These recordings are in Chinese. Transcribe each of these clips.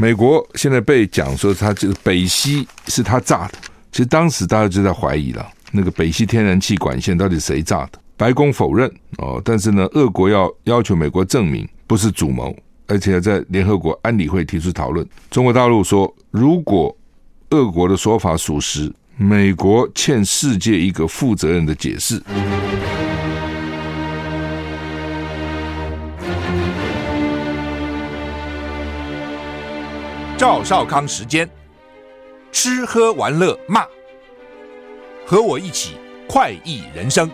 美国现在被讲说他这个北溪是他炸的，其实当时大家就在怀疑了，那个北溪天然气管线到底谁炸的？白宫否认哦，但是呢，俄国要要求美国证明不是主谋，而且在联合国安理会提出讨论。中国大陆说，如果俄国的说法属实，美国欠世界一个负责任的解释。赵少康时间，吃喝玩乐骂，和我一起快意人生。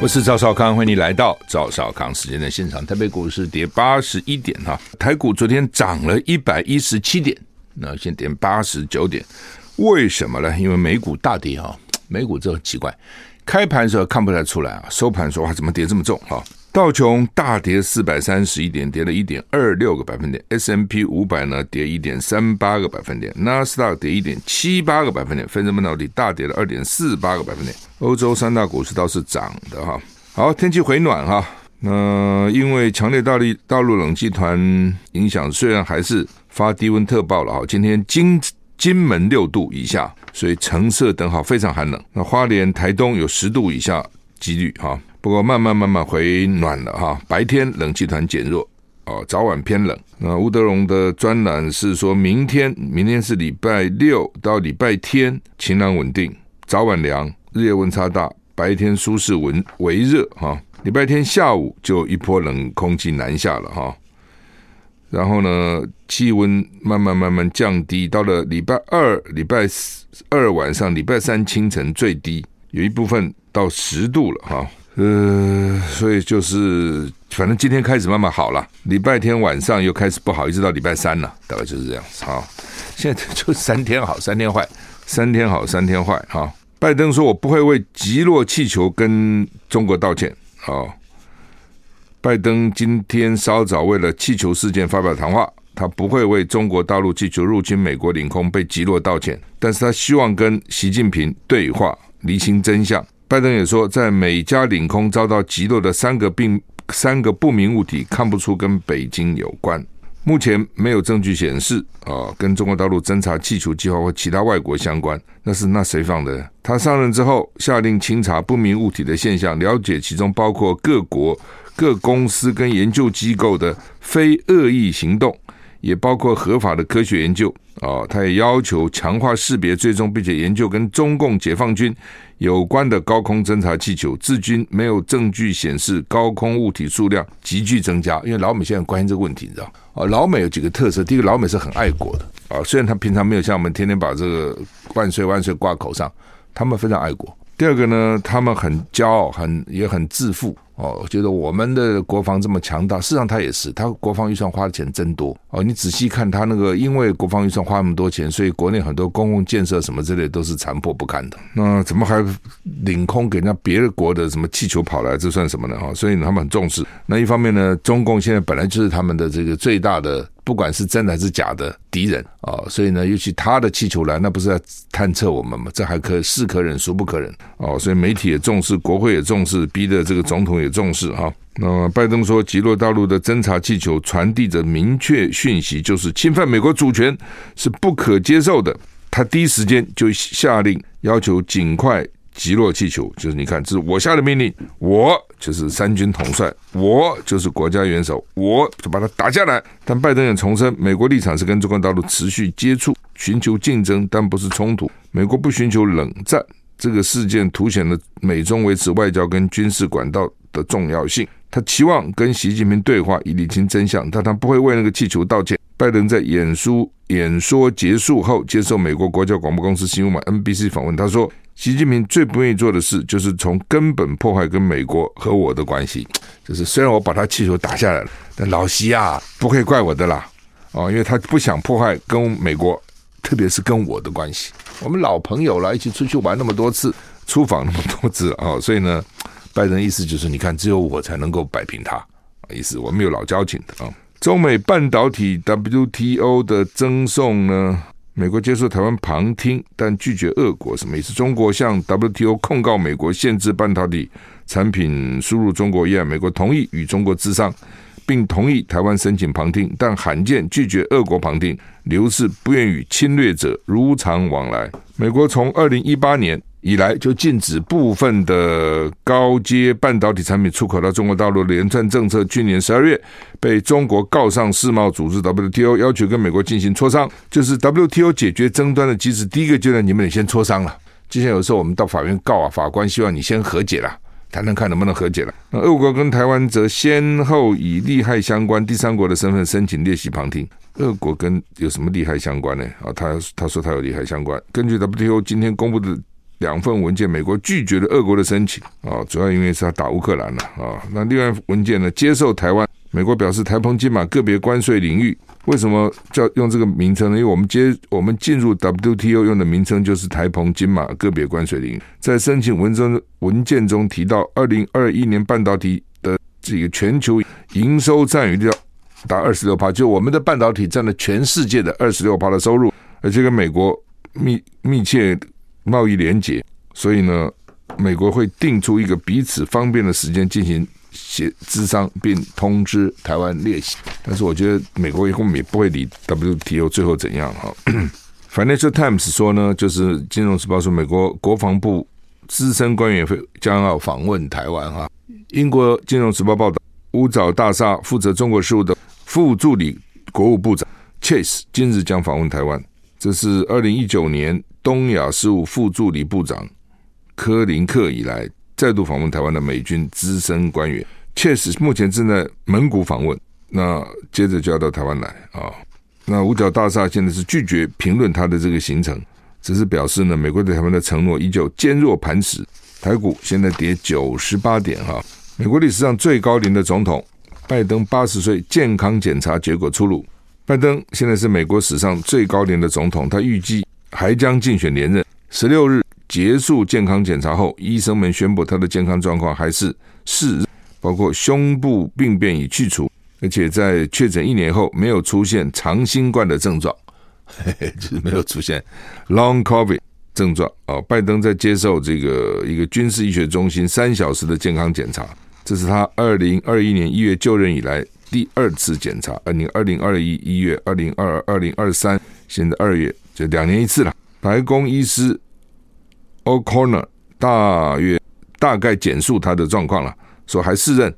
我是赵少康，欢迎你来到赵少康时间的现场。台北股市跌八十一点哈，台股昨天涨了一百一十七点，那现跌八十九点，为什么呢？因为美股大跌哈，美股这很奇怪，开盘的时候看不太出来啊，收盘说哇怎么跌这么重哈？道琼大跌四百三十一点，跌了一点二六个百分点；S&P 五百呢跌一点三八个百分点；纳斯达克跌一点七八个百分点；费城半导体大跌了二点四八个百分点。欧洲三大股市倒是涨的哈。好，天气回暖哈。那因为强烈大陆大陆冷气团影响，虽然还是发低温特报了哈。今天金金门六度以下，所以橙色灯号非常寒冷。那花莲、台东有十度以下几率哈。不过慢慢慢慢回暖了哈，白天冷气团减弱哦，早晚偏冷。那吴德荣的专栏是说，明天明天是礼拜六到礼拜天晴朗稳定，早晚凉，日夜温差大，白天舒适温微热哈。礼拜天下午就一波冷空气南下了哈，然后呢，气温慢慢慢慢降低，到了礼拜二、礼拜二晚上、礼拜三清晨最低有一部分到十度了哈。呃，所以就是，反正今天开始慢慢好了，礼拜天晚上又开始不好，一直到礼拜三了，大概就是这样子。好，现在就三天好，三天坏，三天好，三天坏。哈，拜登说：“我不会为击落气球跟中国道歉。”好，拜登今天稍早为了气球事件发表谈话，他不会为中国大陆气球入侵美国领空被击落道歉，但是他希望跟习近平对话，厘清真相。拜登也说，在美加领空遭到击落的三个并三个不明物体，看不出跟北京有关。目前没有证据显示啊，跟中国大陆侦察气球计划或其他外国相关。那是那谁放的？他上任之后，下令清查不明物体的现象，了解其中包括各国各公司跟研究机构的非恶意行动。也包括合法的科学研究啊，他也要求强化识别、追踪，并且研究跟中共解放军有关的高空侦察气球。至今没有证据显示高空物体数量急剧增加。因为老美现在关心这个问题，你知道啊？老美有几个特色，第一个，老美是很爱国的啊，虽然他平常没有像我们天天把这个万岁万岁挂口上，他们非常爱国。第二个呢，他们很骄傲，很也很自负。哦，觉得我们的国防这么强大，事实上他也是，他国防预算花的钱真多哦。你仔细看他那个，因为国防预算花那么多钱，所以国内很多公共建设什么之类都是残破不堪的。那怎么还领空给人家别的国的什么气球跑来？这算什么呢？哈，所以他们很重视。那一方面呢，中共现在本来就是他们的这个最大的。不管是真的还是假的敌人啊、所以呢，尤其他的气球来，那不是在探测我们吗？这还可是可忍孰不可忍哦，所以媒体也重视，国会也重视，逼得这个总统也重视哈。那拜登说，击落大陆的侦察气球传递着明确讯息，就是侵犯美国主权是不可接受的。他第一时间就下令要求尽快。击落气球，就是你看，这是我下的命令，我就是三军统帅，我就是国家元首，我就把它打下来。但拜登也重申，美国立场是跟中国大陆持续接触，寻求竞争，但不是冲突。美国不寻求冷战。这个事件凸显了美中维持外交跟军事管道的重要性。他期望跟习近平对话，以理清真相，但他不会为那个气球道歉。拜登在演说演说结束后，接受美国国家广播公司新闻网 NBC 访问，他说。习近平最不愿意做的事，就是从根本破坏跟美国和我的关系。就是虽然我把他气球打下来了，但老习啊，不可以怪我的啦，哦，因为他不想破坏跟美国，特别是跟我的关系。我们老朋友了，一起出去玩那么多次，出访那么多次啊，所以呢，拜登意思就是，你看，只有我才能够摆平他，意思我们有老交情的啊。中美半导体 WTO 的争讼呢？美国接受台湾旁听，但拒绝俄国，什么意思？中国向 WTO 控告美国限制半导体产品输入中国一样，美国同意与中国咨商，并同意台湾申请旁听，但罕见拒绝俄国旁听，刘氏不愿与侵略者如常往来。美国从二零一八年以来就禁止部分的高阶半导体产品出口到中国大陆连串政策，去年十二月被中国告上世贸组织 WTO，要求跟美国进行磋商，就是 WTO 解决争端的机制。第一个阶段，你们得先磋商了。就像有时候我们到法院告啊，法官希望你先和解了，谈谈看能不能和解了。那俄国跟台湾则先后以利害相关第三国的身份申请列席旁听。俄国跟有什么利害相关呢？啊，他他说他有利害相关。根据 WTO 今天公布的。两份文件，美国拒绝了俄国的申请啊，主要因为是要打乌克兰了啊。那另外文件呢，接受台湾，美国表示台澎金马个别关税领域，为什么叫用这个名称呢？因为我们接我们进入 WTO 用的名称就是台澎金马个别关税领域。在申请文中文件中提到，二零二一年半导体的这个全球营收占有率达二十六趴，就我们的半导体占了全世界的二十六的收入，而且跟美国密密切。贸易联结，所以呢，美国会定出一个彼此方便的时间进行协咨商，并通知台湾列席。但是我觉得美国以后也不会理 WTO 最后怎样哈。Financial Times 说呢，就是《金融时报》说，美国国防部资深官员会将要访问台湾哈。英国《金融时报》报道，乌沼大厦负责中国事务的副助理国务部长 Chase 今日将访问台湾，这是二零一九年。东亚事务副助理部长柯林克以来再度访问台湾的美军资深官员，确实目前正在蒙古访问，那接着就要到台湾来啊。那五角大厦现在是拒绝评论他的这个行程，只是表示呢，美国对台湾的承诺依旧坚若磐石。台股现在跌九十八点哈。美国历史上最高龄的总统拜登八十岁，健康检查结果出炉，拜登现在是美国史上最高龄的总统，他预计。还将竞选连任。十六日结束健康检查后，医生们宣布他的健康状况还是适任，包括胸部病变已去除，而且在确诊一年后没有出现长新冠的症状，嘿嘿，就是没有出现 Long COVID 症状。哦，拜登在接受这个一个军事医学中心三小时的健康检查，这是他二零二一年一月就任以来第二次检查。二零二零二一一月，二零二二二零二三，现在二月。就两年一次了。白宫医师 O'Connor 大约大概简述他的状况了，说还适任，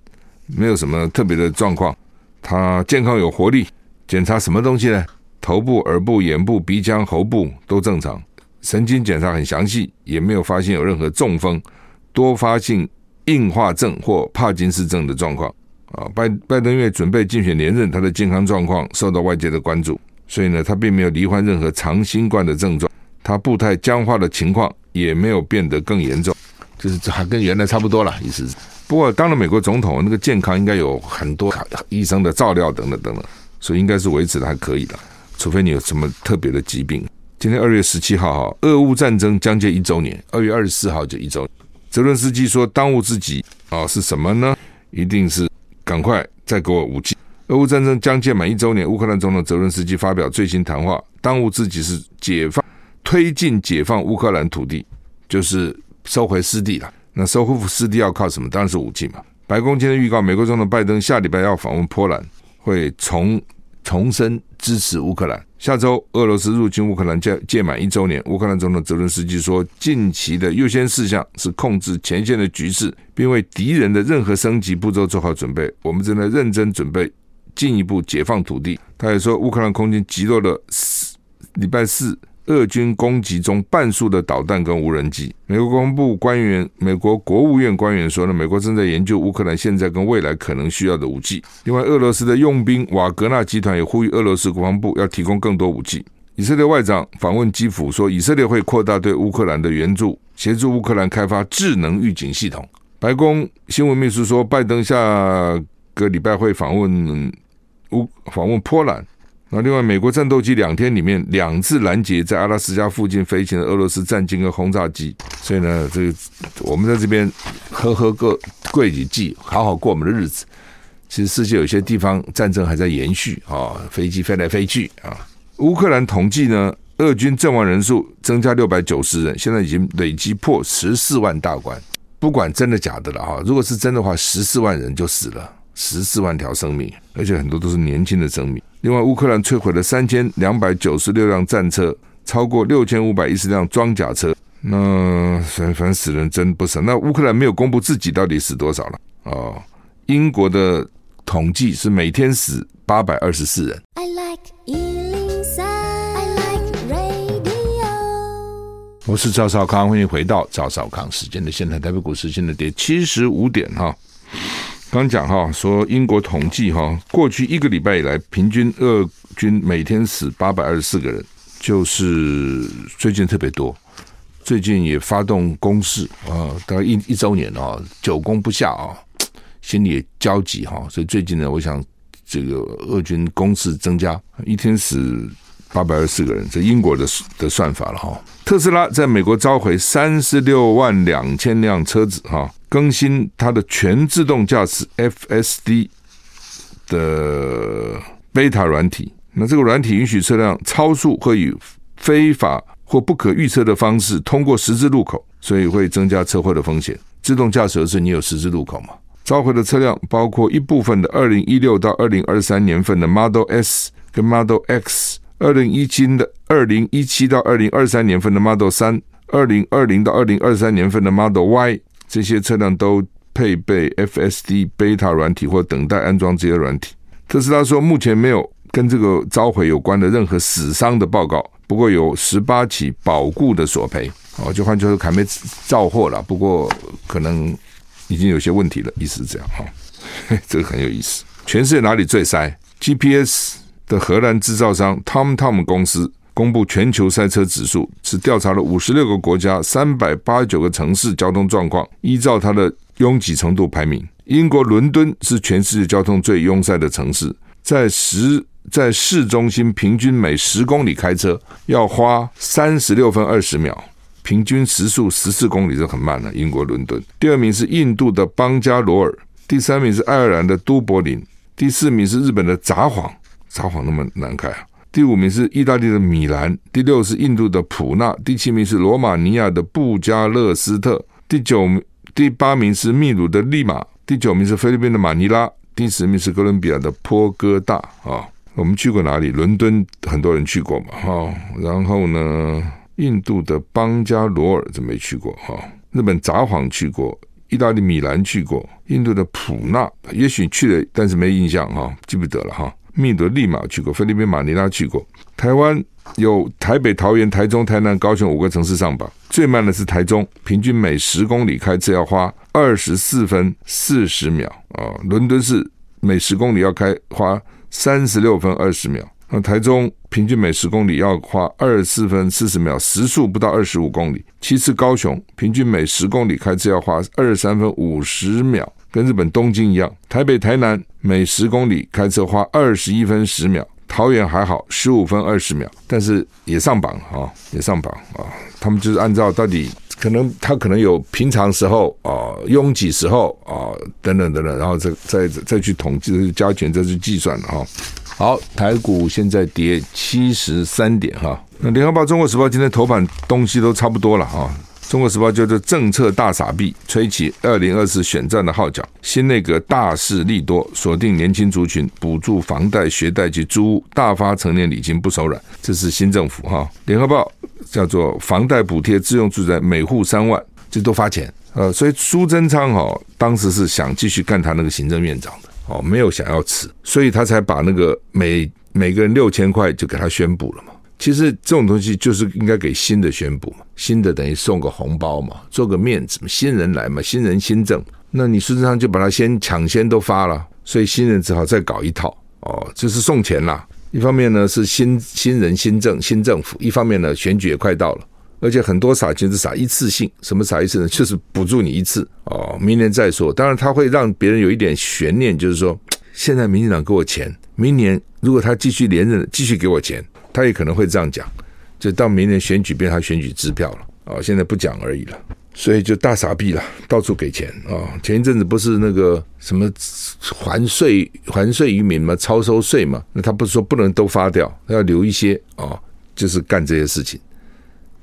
没有什么特别的状况，他健康有活力。检查什么东西呢？头部、耳部、眼部、鼻腔、喉部都正常，神经检查很详细，也没有发现有任何中风、多发性硬化症或帕金斯症的状况。啊，拜拜登因为准备竞选连任，他的健康状况受到外界的关注。所以呢，他并没有罹患任何长新冠的症状，他步态僵化的情况也没有变得更严重，就是还跟原来差不多了，意思是。不过当了美国总统，那个健康应该有很多医生的照料等等等等，所以应该是维持的还可以的，除非你有什么特别的疾病。今天二月十七号哈，俄乌战争将近一周年，二月二十四号就一周。泽伦斯基说，当务之急啊是什么呢？一定是赶快再给我武器。俄乌战争将届满一周年，乌克兰总统泽伦斯基发表最新谈话，当务之急是解放、推进解放乌克兰土地，就是收回失地了。那收复失地要靠什么？当然是武器嘛。白宫今天预告，美国总统拜登下礼拜要访问波兰，会重重申支持乌克兰。下周俄罗斯入侵乌克兰届届满一周年，乌克兰总统泽伦斯基说，近期的优先事项是控制前线的局势，并为敌人的任何升级步骤做好准备。我们正在认真准备。进一步解放土地。他也说，乌克兰空军击落了四礼拜四俄军攻击中半数的导弹跟无人机。美国国防部官员、美国国务院官员说呢，美国正在研究乌克兰现在跟未来可能需要的武器。另外，俄罗斯的佣兵瓦格纳集团也呼吁俄罗斯国防部要提供更多武器。以色列外长访问基辅说，以色列会扩大对乌克兰的援助，协助乌克兰开发智能预警系统。白宫新闻秘书说，拜登下个礼拜会访问。乌访问波兰，那另外美国战斗机两天里面两次拦截在阿拉斯加附近飞行的俄罗斯战机跟轰炸机，所以呢，这个我们在这边喝喝个贵几剂，好好过我们的日子。其实世界有些地方战争还在延续啊，飞机飞来飞去啊。乌克兰统计呢，俄军阵亡人数增加六百九十人，现在已经累积破十四万大关。不管真的假的了哈，如果是真的话，十四万人就死了，十四万条生命，而且很多都是年轻的生命。另外，乌克兰摧毁了三千两百九十六辆战车，超过六千五百一十辆装甲车。那反反正死人真不少。那乌克兰没有公布自己到底死多少了哦。英国的统计是每天死八百二十四人。I like 我是赵少康，欢迎回到赵少康时间的现在台北股市现在跌七十五点哈。刚讲哈，说英国统计哈，过去一个礼拜以来，平均俄军每天死八百二十四个人，就是最近特别多。最近也发动攻势啊，大概一一周年啊，久攻不下啊，心里也焦急哈。所以最近呢，我想这个俄军攻势增加，一天死。八百二十四个人，这英国的的算法了哈。特斯拉在美国召回三十六万两千辆车子哈，更新它的全自动驾驶 FSD 的 beta 软体。那这个软体允许车辆超速或以非法或不可预测的方式通过十字路口，所以会增加车祸的风险。自动驾驶的是你有十字路口嘛？召回的车辆包括一部分的二零一六到二零二三年份的 Model S 跟 Model X。二零一七的二零一七到二零二三年份的 Model 三，二零二零到二零二三年份的 Model Y，这些车辆都配备 FSD Beta 软体或等待安装这些软体。特斯拉说，目前没有跟这个召回有关的任何死伤的报告，不过有十八起保固的索赔。哦，就换句话说，还没造货了，不过可能已经有些问题了，意思是这样哈。这个很有意思。全世界哪里最塞？GPS。的荷兰制造商 TomTom 公司公布全球塞车指数，是调查了五十六个国家三百八十九个城市交通状况，依照它的拥挤程度排名。英国伦敦是全世界交通最拥塞的城市，在十在市中心平均每十公里开车要花三十六分二十秒，平均时速十四公里就很慢了。英国伦敦，第二名是印度的邦加罗尔，第三名是爱尔兰的都柏林，第四名是日本的札幌。札幌那么难开啊！第五名是意大利的米兰，第六是印度的普纳，第七名是罗马尼亚的布加勒斯特，第九、第八名是秘鲁的利马，第九名是菲律宾的马尼拉，第十名是哥伦比亚的波哥大啊。我们去过哪里？伦敦很多人去过嘛，哈。然后呢，印度的邦加罗尔就没去过哈。日本札幌去过，意大利米兰去过，印度的普纳也许去了，但是没印象哈，记不得了哈。密德利马去过，菲律宾马尼拉去过，台湾有台北、桃园、台中、台南、高雄五个城市上榜，最慢的是台中，平均每十公里开车要花二十四分四十秒啊。伦敦是每十公里要开花三十六分二十秒，那台中平均每十公里要花二十四分四十秒，时速不到二十五公里。其次高雄平均每十公里开车要花二十三分五十秒。跟日本东京一样，台北、台南每十公里开车花二十一分十秒，桃园还好，十五分二十秒，但是也上榜啊，也上榜啊。他们就是按照到底可能他可能有平常时候啊、拥挤时候啊等等等等，然后再再再去统计、加权、再去计算了哈。好，台股现在跌七十三点哈。那联合报、中国时报今天头版东西都差不多了哈。中国时报叫做“政策大傻逼”，吹起二零二四选战的号角。新内阁大势利多，锁定年轻族群，补助房贷、学贷及租屋，大发成年礼金不手软。这是新政府哈。联合报叫做“房贷补贴自用住宅每户三万”，这都发钱。呃，所以苏贞昌哈当时是想继续干他那个行政院长的哦，没有想要辞，所以他才把那个每每个人六千块就给他宣布了嘛。其实这种东西就是应该给新的宣布嘛，新的等于送个红包嘛，做个面子嘛，新人来嘛，新人新政，那你事实上就把它先抢先都发了，所以新人只好再搞一套哦，就是送钱啦。一方面呢是新新人新政新政府，一方面呢选举也快到了，而且很多撒钱是撒一次性，什么撒一次呢？就是补助你一次哦，明年再说。当然他会让别人有一点悬念，就是说现在民进党给我钱，明年如果他继续连任，继续给我钱。他也可能会这样讲，就到明年选举变他选举支票了啊！现在不讲而已了，所以就大傻逼了，到处给钱啊！前一阵子不是那个什么还税还税于民嘛，超收税嘛，那他不是说不能都发掉，要留一些啊，就是干这些事情。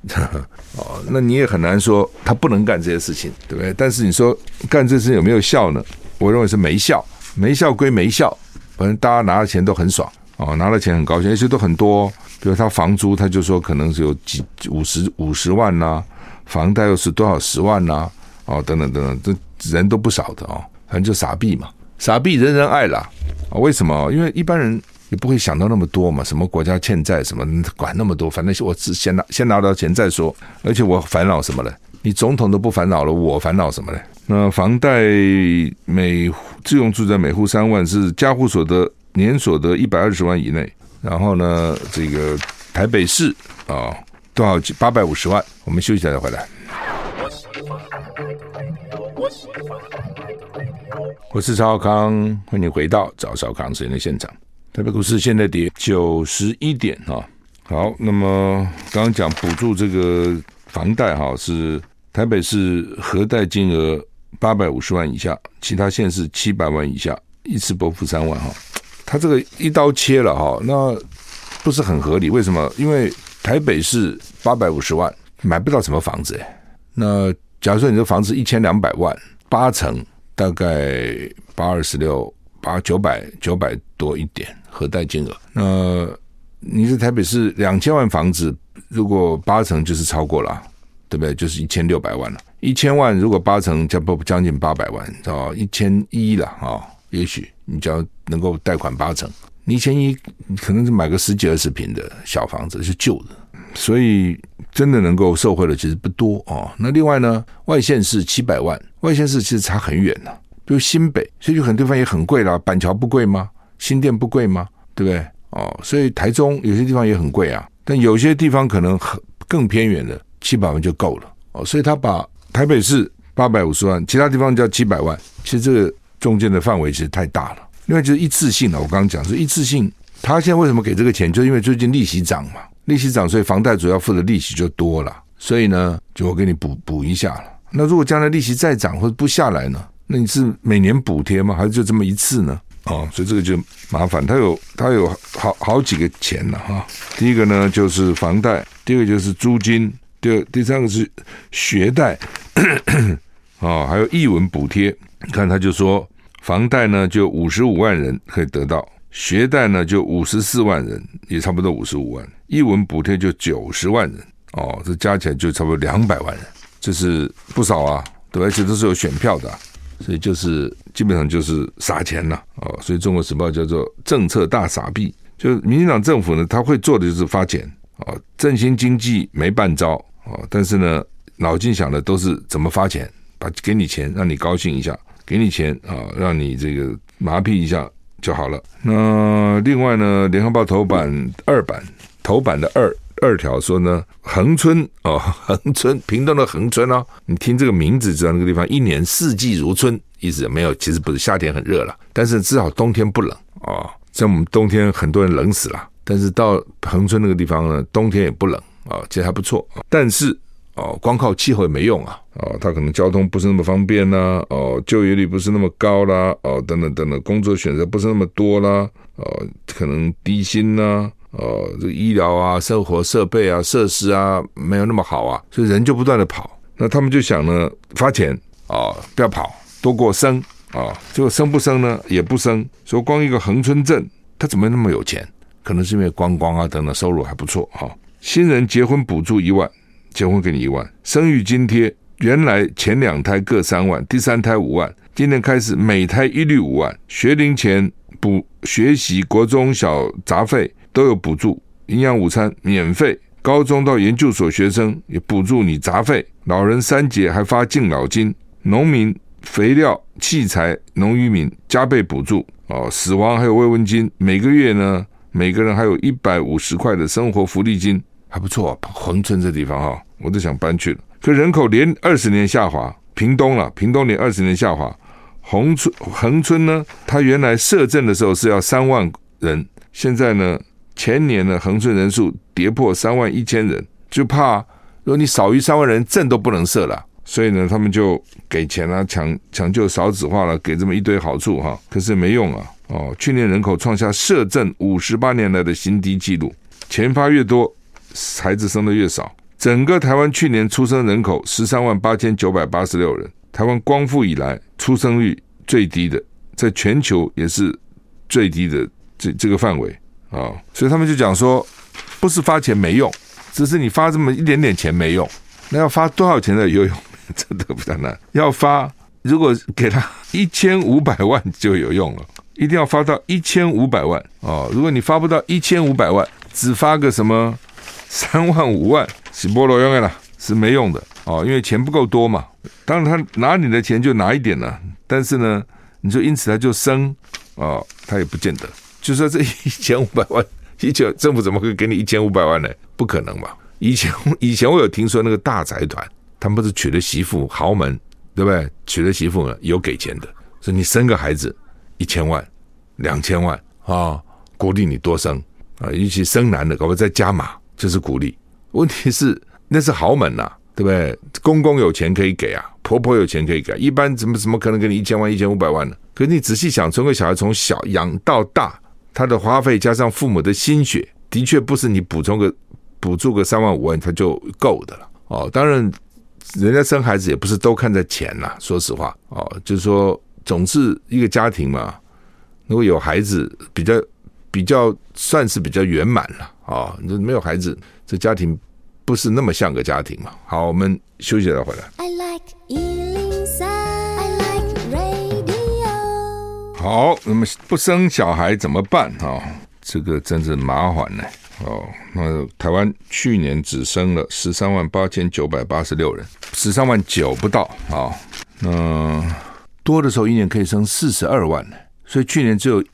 哦，那你也很难说他不能干这些事情，对不对？但是你说干这事有没有效呢？我认为是没效，没效归没效，反正大家拿了钱都很爽哦，拿了钱很高兴，而且都很多。比如他房租，他就说可能是有几五十五十万呐、房贷又是多少十万呐、哦，等等等等，这人都不少的哦，反正就傻逼嘛，傻逼人人爱啦啊？为什么？因为一般人。也不会想到那么多嘛，什么国家欠债什么，管那么多，反正我只先拿先拿到钱再说。而且我烦恼什么呢？你总统都不烦恼了，我烦恼什么呢？那房贷每自用住宅每户三万，是家户所得年所得一百二十万以内。然后呢，这个台北市啊，多少八百五十万。我们休息一下再回来。我是赵少康，欢迎回到赵少康时间的现场。台北股市现在跌九十一点哈，好，那么刚刚讲补助这个房贷哈，是台北市核贷金额八百五十万以下，其他县市七百万以下，一次拨付三万哈，他这个一刀切了哈，那不是很合理？为什么？因为台北市八百五十万买不到什么房子哎，那假如说你这房子一千两百万，八成大概八二十六。八九百九百多一点核贷金额，那你在台北市两千万房子，如果八成就是超过了，对不对？就是一千六百万了。一千万如果八成，将不将近八百万，啊，一千一了啊，也许你只要能够贷款八成，你一千一可能是买个十几二十平的小房子是旧的，所以真的能够受惠的其实不多哦。那另外呢，外县市七百万，外县市其实差很远呢。比如新北，所以就很多地方也很贵了。板桥不贵吗？新店不贵吗？对不对？哦，所以台中有些地方也很贵啊。但有些地方可能很更偏远的，七百万就够了。哦，所以他把台北市八百五十万，其他地方叫七百万。其实这个中间的范围其实太大了。另外就是一次性的，我刚刚讲是一次性。他现在为什么给这个钱？就因为最近利息涨嘛，利息涨，所以房贷主要付的利息就多了。所以呢，就我给你补补一下了。那如果将来利息再涨或者不下来呢？那你是每年补贴吗？还是就这么一次呢？哦，所以这个就麻烦。他有他有好好几个钱了哈。第一个呢就是房贷，第二个就是租金，第二第三个是学贷，哦，还有艺文补贴。你看他就说，房贷呢就五十五万人可以得到，学贷呢就五十四万人，也差不多五十五万。艺文补贴就九十万人，哦，这加起来就差不多两百万人，这是不少啊，对，而且都是有选票的。所以就是基本上就是撒钱了哦，所以《中国时报》叫做政策大傻币，就民进党政府呢，他会做的就是发钱啊，振兴经济没半招啊，但是呢，脑筋想的都是怎么发钱，把给你钱让你高兴一下，给你钱啊，让你这个麻痹一下就好了。那另外呢，《联合报》头版二版头版的二。二条说呢，恒春哦，恒春，屏东的恒春哦，你听这个名字知道那个地方一年四季如春，意思没有？其实不是，夏天很热了，但是至少冬天不冷哦。像我们冬天很多人冷死了，但是到恒春那个地方呢，冬天也不冷啊，其实还不错。但是哦，光靠气候也没用啊，哦，它可能交通不是那么方便呐，哦，就业率不是那么高啦，哦，等等等等，工作选择不是那么多啦，哦，可能低薪呐。呃，这医疗啊、生活设备啊、设施啊，没有那么好啊，所以人就不断的跑。那他们就想呢，发钱啊，不要跑，多过生啊。结果生不生呢？也不生。说光一个恒春镇，他怎么那么有钱？可能是因为观光啊等等，收入还不错哈。新人结婚补助一万，结婚给你一万。生育津贴原来前两胎各三万，第三胎五万，今年开始每胎一律五万。学龄前补学习国中小杂费。都有补助，营养午餐免费，高中到研究所学生也补助你杂费，老人三节还发敬老金，农民肥料、器材、农渔民加倍补助哦，死亡还有慰问金，每个月呢，每个人还有一百五十块的生活福利金，还不错啊。恒春这地方哈，我都想搬去了，可人口连二十年下滑，屏东了，屏东连二十年下滑，恒春恒春呢，它原来设镇的时候是要三万人，现在呢？前年呢，恒顺人数跌破三万一千人，就怕如果你少于三万人，镇都不能设了。所以呢，他们就给钱啊，抢抢救少子化了，给这么一堆好处哈。可是没用啊！哦，去年人口创下设政五十八年来的新低纪录，钱发越多，孩子生的越少，整个台湾去年出生人口十三万八千九百八十六人，台湾光复以来出生率最低的，在全球也是最低的这这个范围啊，所以他们就讲说，不是发钱没用，只是你发这么一点点钱没用，那要发多少钱才有用？真的比较难。要发，如果给他一千五百万就有用了，一定要发到一千五百万哦。如果你发不到一千五百万，只发个什么三万五万，是没路用的啦，是没用的哦，因为钱不够多嘛。当然他拿你的钱就拿一点了，但是呢，你说因此他就生哦，他也不见得。就说这一千五百万，一千政府怎么会给你一千五百万呢？不可能吧？以前以前我有听说那个大财团，他们不是娶了媳妇豪门，对不对？娶了媳妇呢有给钱的，说你生个孩子一千万、两千万啊、鼓励你多生。啊，尤其生男的，搞不再加码就是鼓励。问题是那是豪门呐、对不对？公公有钱可以给啊，婆婆有钱可以给，一般怎么怎么可能给你一千万、一千五百万呢？可是你仔细想，从个小孩从小养到大，他的花费加上父母的心血，的确不是你补充个补助个三万五万他就够的了。哦，当然，人家生孩子也不是都看在钱呐，说实话。哦，就是说，总是一个家庭嘛，如果有孩子比较。比较算是比较圆满了啊！你、哦、没有孩子，这家庭不是那么像个家庭嘛。好，我们休息了回来。I like 好，那么不生小孩怎么办啊、哦？这个真是麻烦呢。哦，那台湾去年只生了十三万八千九百八十六人，十三万九不到啊。那、多的时候一年可以生四十二万呢，所以去年只有。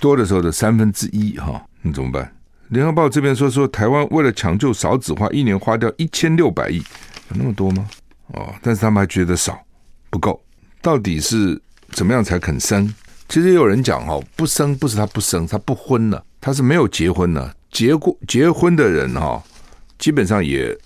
多的时候的三分之一哈，那怎么办？联合报这边说说，台湾为了抢救少子化，一年花掉一千六百亿，有那么多吗？哦，但是他们还觉得少，不够。到底是怎么样才肯生？其实也有人讲哦，不生不是他不生，他不婚了，他是没有结婚呢。结过结婚的人哈，基本上也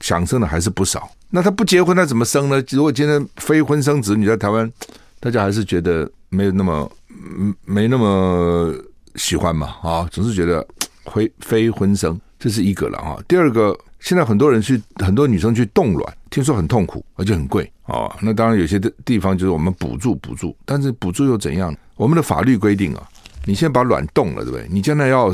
想生的还是不少。那他不结婚，他怎么生呢？如果今天非婚生子女在台湾，大家还是觉得没有那么。嗯，没那么喜欢嘛，啊，总是觉得非非婚生，这是一个了啊。第二个，现在很多人去，很多女生去冻卵，听说很痛苦，而且很贵啊。那当然有些的地方就是我们补助补助，但是补助又怎样？我们的法律规定啊，你先把卵冻了，对不对？你将来要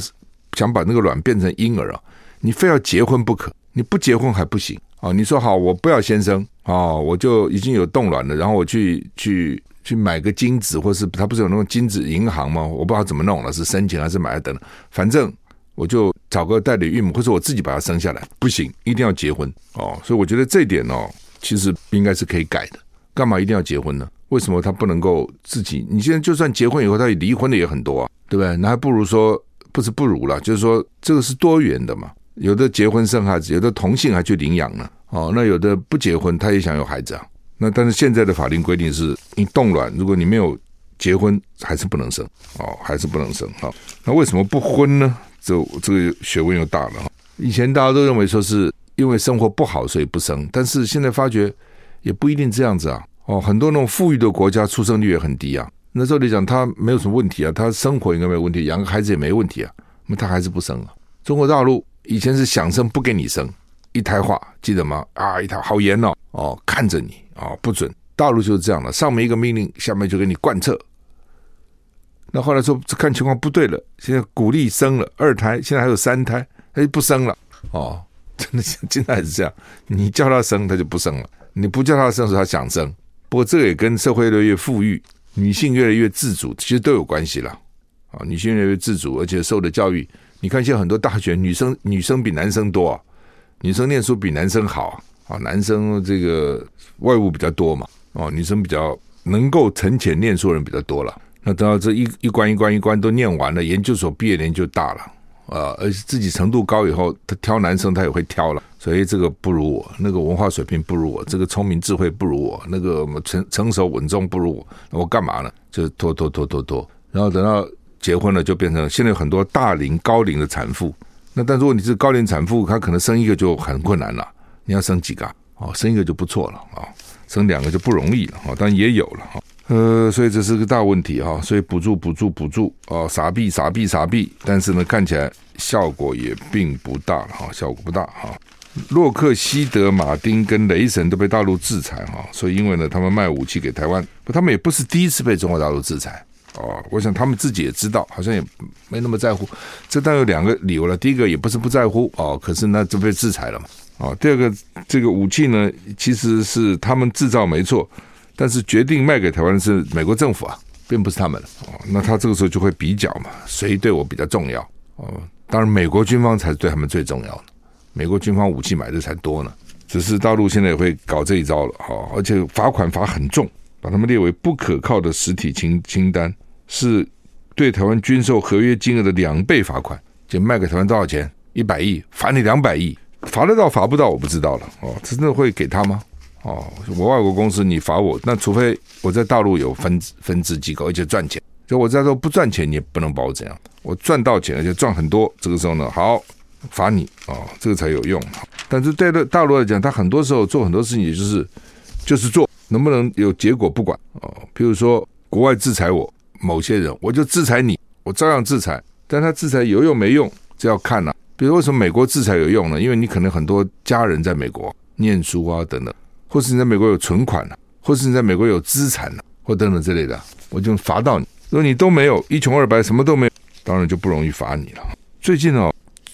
想把那个卵变成婴儿啊，你非要结婚不可，你不结婚还不行啊。你说好，我不要先生啊，我就已经有冻卵了，然后我去去。去买个精子，或是他不是有那种精子银行吗？我不知道怎么弄了，是申请还是买来等等。反正我就找个代理孕母，或者我自己把它生下来。不行，一定要结婚哦。所以我觉得这一点哦，其实应该是可以改的。干嘛一定要结婚呢？为什么他不能够自己？你现在就算结婚以后，他也离婚的也很多啊，对不对？那还不如说不是不如了，就是说这个是多元的嘛。有的结婚生孩子，有的同性还去领养呢。哦，那有的不结婚，他也想有孩子啊。那但是现在的法令规定是，你冻卵，如果你没有结婚，还是不能生哦，还是不能生。好，那为什么不婚呢？这这个学问又大了。以前大家都认为说是因为生活不好，所以不生，但是现在发觉也不一定这样子啊。哦，很多那种富裕的国家出生率也很低啊。那时候你讲他没有什么问题啊，他生活应该没有问题，养个孩子也没问题啊，那他还是不生啊。中国大陆以前是想生不给你生，一胎化，记得吗？啊，一胎好严哦，哦，看着你。啊、哦，不准！大陆就是这样的，上面一个命令，下面就给你贯彻。那后来说看情况不对了，现在鼓励生了二胎，现在还有三胎，他就不生了。哦，真的现在还是这样，你叫他生，他就不生了；你不叫他生，时他想生。不过这个也跟社会越来越富裕，女性越来越自主，其实都有关系了。啊、女性越来越自主，而且受的教育，你看现在很多大学女生女生比男生多啊，女生念书比男生好啊。男生这个外务比较多嘛，哦，女生比较能够沉潜念书的人比较多了。那等到这一一关一关一关都念完了，研究所毕业年就大了，啊，而且自己程度高以后，他挑男生他也会挑了。所以这个不如我，那个文化水平不如我，这个聪明智慧不如我，那个成成熟稳重不如我，我干嘛呢？就拖拖拖拖拖，然后等到结婚了，就变成现在有很多大龄高龄的产妇。那但如果你是高龄产妇，她可能生一个就很困难了。你要生几个？哦，生一个就不错了啊，生两个就不容易了啊，但也有了哈。呃，所以这是个大问题哈。所以补助、补助、补助啊，傻币、傻币、傻币，但是呢，看起来效果也并不大了哈，效果不大哈。洛克希德马丁跟雷神都被大陆制裁哈，所以因为呢，他们卖武器给台湾，他们也不是第一次被中国大陆制裁哦。我想他们自己也知道，好像也没那么在乎。这当然有两个理由了，第一个也不是不在乎哦，可是那就被制裁了嘛。哦，第二个这个武器呢，其实是他们制造没错，但是决定卖给台湾的是美国政府啊，并不是他们哦。那他这个时候就会比较嘛，谁对我比较重要哦？当然，美国军方才是对他们最重要的。美国军方武器买的才多呢，只是大陆现在也会搞这一招了，哈，而且罚款罚很重，把他们列为不可靠的实体清清单，是对台湾军售合约金额的两倍罚款。就卖给台湾多少钱？一百亿，罚你两百亿，罚得到罚不到我不知道了，哦，真的会给他吗？哦，我外国公司你罚我，那除非我在大陆有分分支机构，而且赚钱，就我在这不赚钱，你也不能把我怎样，我赚到钱而且赚很多，这个时候呢，好。罚你、哦，这个才有用。但是对大陆来讲，他很多时候做很多事情，就是就是做，能不能有结果不管哦。比如说，国外制裁我某些人，我就制裁你，我照样制裁。但他制裁有用没用，这要看呐、比如为什么美国制裁有用呢？因为你可能很多家人在美国念书啊，等等，或是你在美国有存款啊，或是你在美国有资产啊，或等等之类的，我就罚到你。如果你都没有，一穷二白，什么都没有，当然就不容易罚你了。最近哦。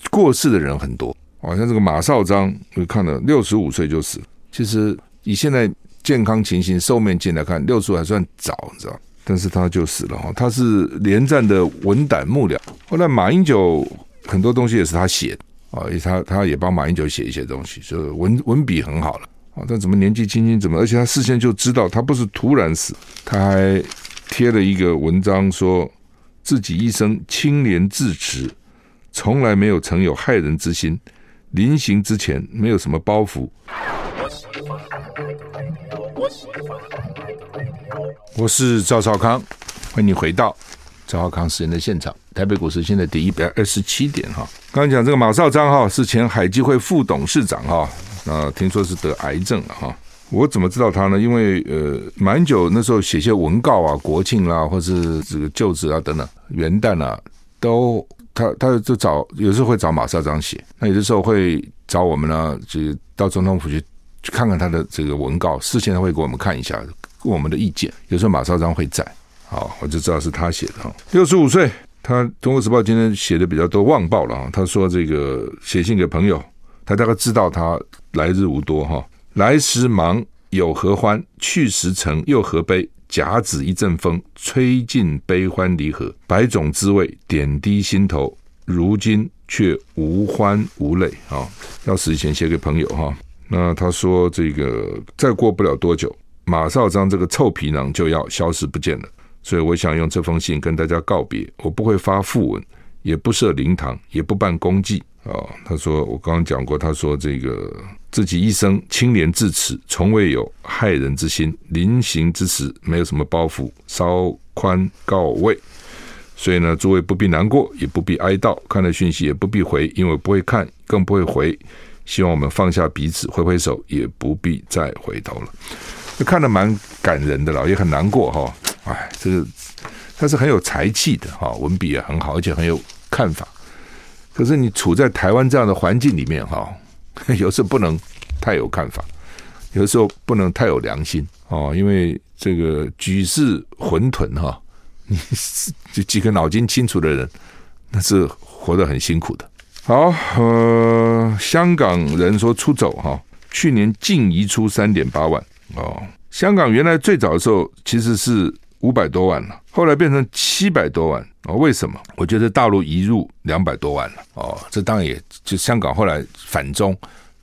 过世的人很多，好像这个马绍章，我看了六十五岁就死。其实以现在健康情形、寿命进来看，六十五还算早，你知道？但是他就死了哈。他是连战的文胆幕僚，后来马英九很多东西也是他写的啊，他他也帮马英九写一些东西，就文文笔很好了啊。但怎么年纪轻轻怎么？而且他事先就知道他不是突然死，他还贴了一个文章，说自己一生清廉自持。从来没有曾有害人之心，临行之前没有什么包袱。我是赵少康，欢迎你回到赵少康时间的现场。台北股市现在跌一百二十七点哈。刚刚讲这个马绍章哈是前海基会副董事长哈，那听说是得癌症了哈。我怎么知道他呢？因为呃，蛮久那时候写些文告啊，国庆啦，或是这个就职啊等等，元旦啊都。他他就找，有时候会找马绍章写，那有的时候会找我们呢，就到总统府去去看看他的这个文告，事先他会给我们看一下，问我们的意见。有时候马绍章会在，好，我就知道是他写的哈。六十五岁，他《中国时报》今天写的比较多，旺报了啊。他说这个写信给朋友，他大概知道他来日无多哈，来时忙有何欢，去时成又何悲。甲子一阵风，吹尽悲欢离合，百种滋味点滴心头。如今却无欢无泪啊！要死以前写给朋友哈。那他说这个再过不了多久，马绍章这个臭皮囊就要消失不见了。所以我想用这封信跟大家告别。我不会发訃文，也不设灵堂，也不办公祭啊。他说我刚刚讲过，他说这个。自己一生清廉至此，从未有害人之心。临行之时，没有什么包袱，稍宽告慰。所以呢，诸位不必难过，也不必哀悼，看了讯息也不必回，因为不会看，更不会回。希望我们放下彼此，挥挥手，也不必再回头了。看得蛮感人的了，也很难过哈。哎，这个他是很有才气的哈，文笔也很好，而且很有看法。可是你处在台湾这样的环境里面哈。有时候不能太有看法，有时候不能太有良心哦，因为这个举世混沌哈，你这几个脑筋清楚的人，那是活得很辛苦的。好，呃，香港人说出走哈，去年净移出三点八万哦。香港原来最早的时候其实是五百多万了，后来变成七百多万哦。为什么？我觉得大陆移入两百多万了哦，这当然也就香港后来反中。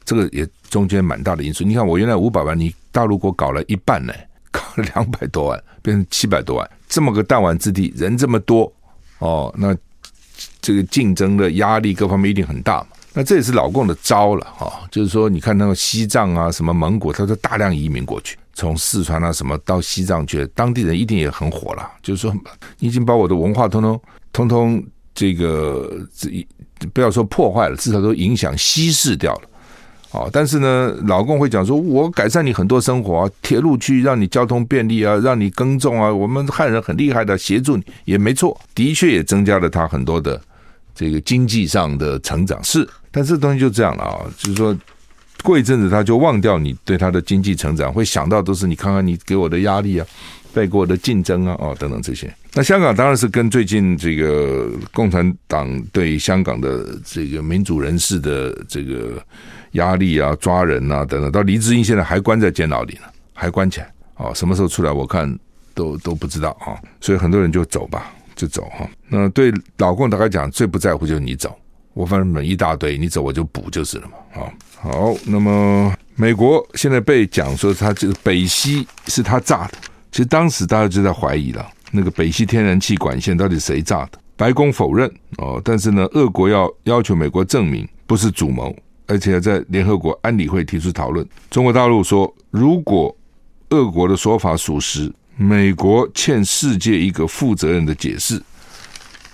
这个也中间蛮大的因素。你看，我原来五百万，你大陆给我搞了一半呢，搞了两百多万，变成七百多万，这么个弹丸之地，人这么多哦，那这个竞争的压力各方面一定很大嘛。那这也是老共的招了哈、哦，就是说，你看那个西藏啊，什么蒙古，他说大量移民过去，从四川啊什么到西藏去，当地人一定也很火了。就是说，你已经把我的文化通通通通这个这不要说破坏了，至少都影响稀释掉了。哦，但是呢，老公会讲说，我改善你很多生活啊，铁路去让你交通便利啊，让你耕种啊，我们汉人很厉害的，协助你也没错，的确也增加了他很多的这个经济上的成长是，但这东西就这样了啊，就是说过一阵子他就忘掉你对他的经济成长，会想到都是你看看你给我的压力啊，带给我的竞争啊，哦等等这些。那香港当然是跟最近这个共产党对香港的这个民主人士的这个压力啊，抓人啊等等，到黎智英现在还关在监牢里呢，还关起来啊，什么时候出来我看都都不知道啊，所以很多人就走吧。就走哈，那对老共大概讲最不在乎就是你走，我反正门一大堆，你走我就补就是了嘛。好，好，那么美国现在被讲说他这个北溪是他炸的，其实当时大家就在怀疑了，那个北溪天然气管线到底谁炸的？白宫否认哦，但是呢，俄国要要求美国证明不是主谋，而且在联合国安理会提出讨论。中国大陆说，如果俄国的说法属实。美国欠世界一个负责任的解释，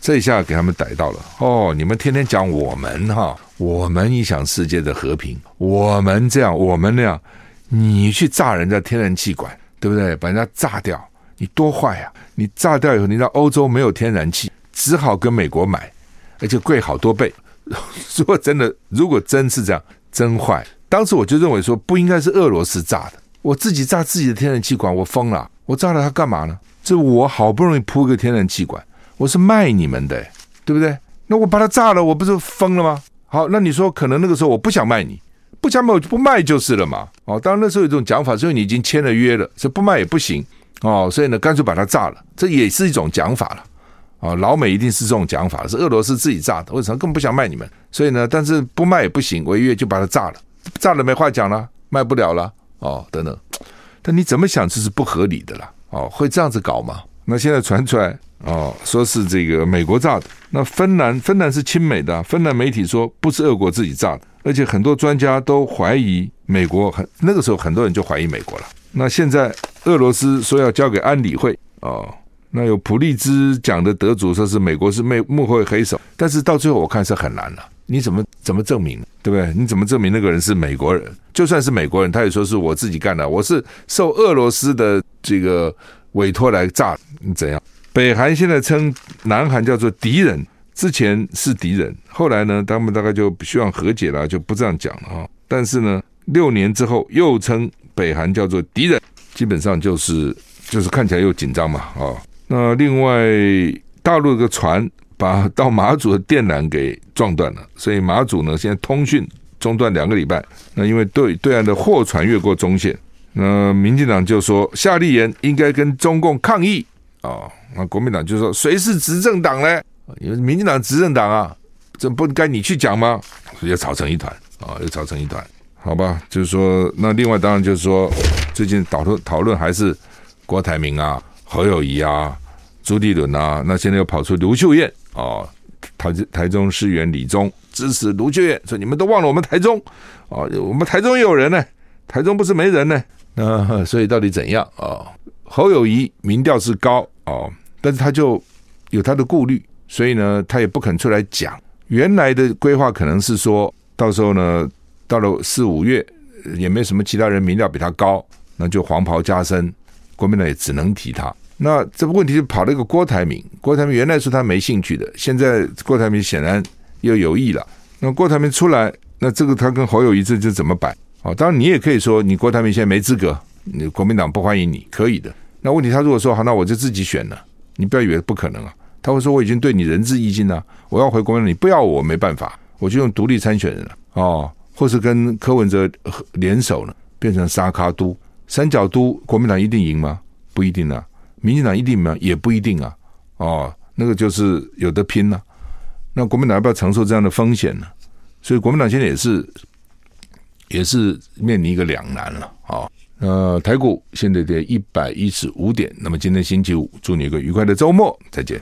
这一下给他们逮到了哦！你们天天讲我们哈，我们影响世界的和平，我们这样，我们那样，你去炸人家天然气管，对不对？把人家炸掉，你多坏啊！你炸掉以后，你到欧洲没有天然气，只好跟美国买，而且贵好多倍。如果真的，如果真是这样，真坏。当时我就认为说，不应该是俄罗斯炸的，我自己炸自己的天然气管，我疯了。我炸了它干嘛呢？这我好不容易铺个天然气管，我是卖你们的，对不对？那我把它炸了，我不是疯了吗？好，那你说可能那个时候我不想卖你，不想卖我就不卖就是了嘛。哦，当然那时候有一种讲法，所以你已经签了约了，所以不卖也不行哦，所以呢，干脆把它炸了，这也是一种讲法了。哦，老美一定是这种讲法，是俄罗斯自己炸的，为什么根本不想卖你们？所以呢，但是不卖也不行，违约就把它炸了，炸了没话讲了，卖不了了哦，等等。但你怎么想这是不合理的啦？哦，会这样子搞吗？那现在传出来哦，说是这个美国炸的。那芬兰，芬兰是亲美的，芬兰媒体说不是俄国自己炸的，而且很多专家都怀疑美国。很那个时候很多人就怀疑美国了。那现在俄罗斯说要交给安理会哦，那有普利兹奖的得主说是美国是幕幕后黑手，但是到最后我看是很难了。你怎么怎么证明，对不对？你怎么证明那个人是美国人？就算是美国人，他也说是我自己干的，我是受俄罗斯的这个委托来炸。你怎样？北韩现在称南韩叫做敌人，之前是敌人，后来呢，他们大概就希望和解了，就不这样讲了哈。但是呢，六年之后又称北韩叫做敌人，基本上就是就是看起来又紧张嘛啊。那另外大陆的船。把到马祖的电缆给撞断了，所以马祖呢现在通讯中断两个礼拜。那因为对对岸的货船越过中线，那民进党就说夏立言应该跟中共抗议哦。那国民党就说谁是执政党呢？因为民进党执政党啊，这不该你去讲吗？又吵成一团啊，又吵成一团。好吧，就是说，那另外当然就是说，最近讨论讨论还是郭台铭啊、侯友谊啊、朱立伦啊，那现在又跑出卢秀燕。哦，台台中市议员李宗支持卢秀燕，说你们都忘了我们台中哦，我们台中也有人呢，台中不是没人呢。那所以到底怎样啊、哦？侯友谊民调是高哦，但是他就有他的顾虑，所以呢，他也不肯出来讲。原来的规划可能是说到时候呢，到了四五月也没什么其他人民调比他高，那就黄袍加身，国民党也只能提他。那这个问题就跑了一个郭台铭，郭台铭原来说他没兴趣的，现在郭台铭显然又有意了。那郭台铭出来，那这个他跟侯友谊这就怎么摆？哦，当然你也可以说你郭台铭现在没资格，你国民党不欢迎你，可以的。那问题他如果说好，那我就自己选了，你不要以为不可能啊。他会说我已经对你仁至义尽了，我要回国民党，你不要我没办法，我就用独立参选人了哦，或是跟柯文哲联手了，变成沙卡都、三角都，国民党一定赢吗？不一定啊。民进党一定吗？也不一定啊！哦，那个就是有得拼了，那国民党要不要承受这样的风险呢？所以国民党现在也是也是面临一个两难了。啊，呃，台股现在跌一百一十五点。那么今天星期五，祝你一个愉快的周末，再见。